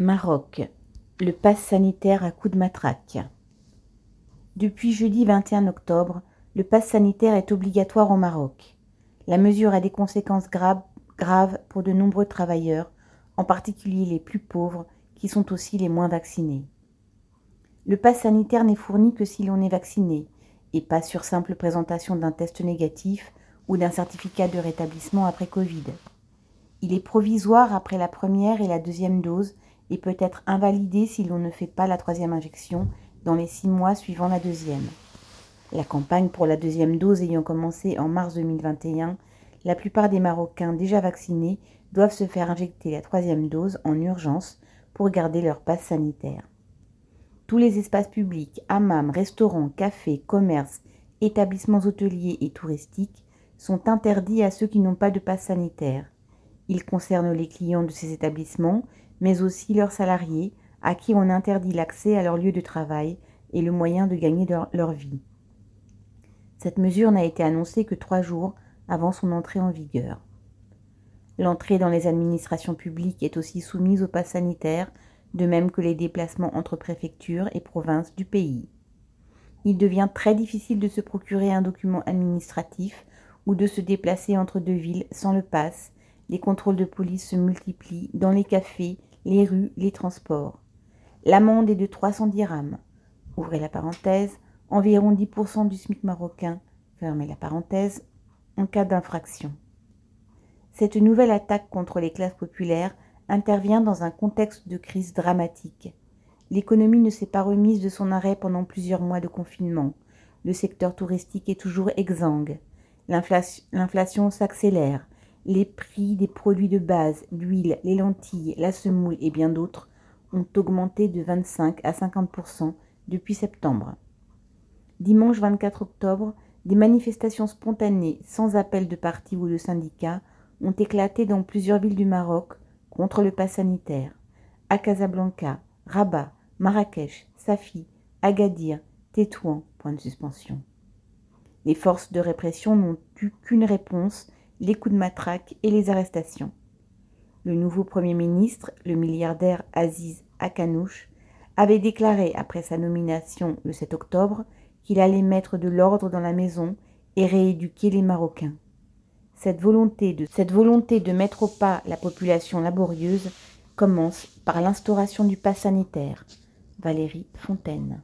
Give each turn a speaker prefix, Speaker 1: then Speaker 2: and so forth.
Speaker 1: Maroc. Le pass sanitaire à coups de matraque. Depuis jeudi 21 octobre, le pass sanitaire est obligatoire au Maroc. La mesure a des conséquences graves, graves pour de nombreux travailleurs, en particulier les plus pauvres, qui sont aussi les moins vaccinés. Le pass sanitaire n'est fourni que si l'on est vacciné, et pas sur simple présentation d'un test négatif ou d'un certificat de rétablissement après Covid. Il est provisoire après la première et la deuxième dose et peut être invalidé si l'on ne fait pas la troisième injection dans les six mois suivant la deuxième. La campagne pour la deuxième dose ayant commencé en mars 2021, la plupart des Marocains déjà vaccinés doivent se faire injecter la troisième dose en urgence pour garder leur passe sanitaire. Tous les espaces publics, hammams, restaurants, cafés, commerces, établissements hôteliers et touristiques sont interdits à ceux qui n'ont pas de passe sanitaire. Ils concernent les clients de ces établissements, mais aussi leurs salariés, à qui on interdit l'accès à leur lieu de travail et le moyen de gagner leur, vie. Cette mesure n'a été annoncée que trois jours avant son entrée en vigueur. L'entrée dans les administrations publiques est aussi soumise au pass sanitaire, de même que les déplacements entre préfectures et provinces du pays. Il devient très difficile de se procurer un document administratif ou de se déplacer entre deux villes sans le pass. Les contrôles de police se multiplient dans les cafés, les rues, les transports. L'amende est de 300 dirhams. Ouvrez la parenthèse, environ 10% du SMIC marocain, fermez la parenthèse, en cas d'infraction. Cette nouvelle attaque contre les classes populaires intervient dans un contexte de crise dramatique. L'économie ne s'est pas remise de son arrêt pendant plusieurs mois de confinement. Le secteur touristique est toujours exsangue. L'inflation s'accélère les prix des produits de base, l'huile, les lentilles, la semoule et bien d'autres ont augmenté de 25 à 50% depuis septembre. Dimanche 24 octobre, des manifestations spontanées sans appel de parti ou de syndicats ont éclaté dans plusieurs villes du Maroc contre le pass sanitaire. À Casablanca, Rabat, Marrakech, Safi, Agadir, Tétouan, point de suspension. Les forces de répression n'ont eu qu'une réponse les coups de matraque et les arrestations. Le nouveau Premier ministre, le milliardaire Aziz Akanouche, avait déclaré après sa nomination le 7 octobre qu'il allait mettre de l'ordre dans la maison et rééduquer les Marocains. Cette volonté, de, mettre au pas la population laborieuse commence par l'instauration du pass sanitaire. Valérie Fontaine.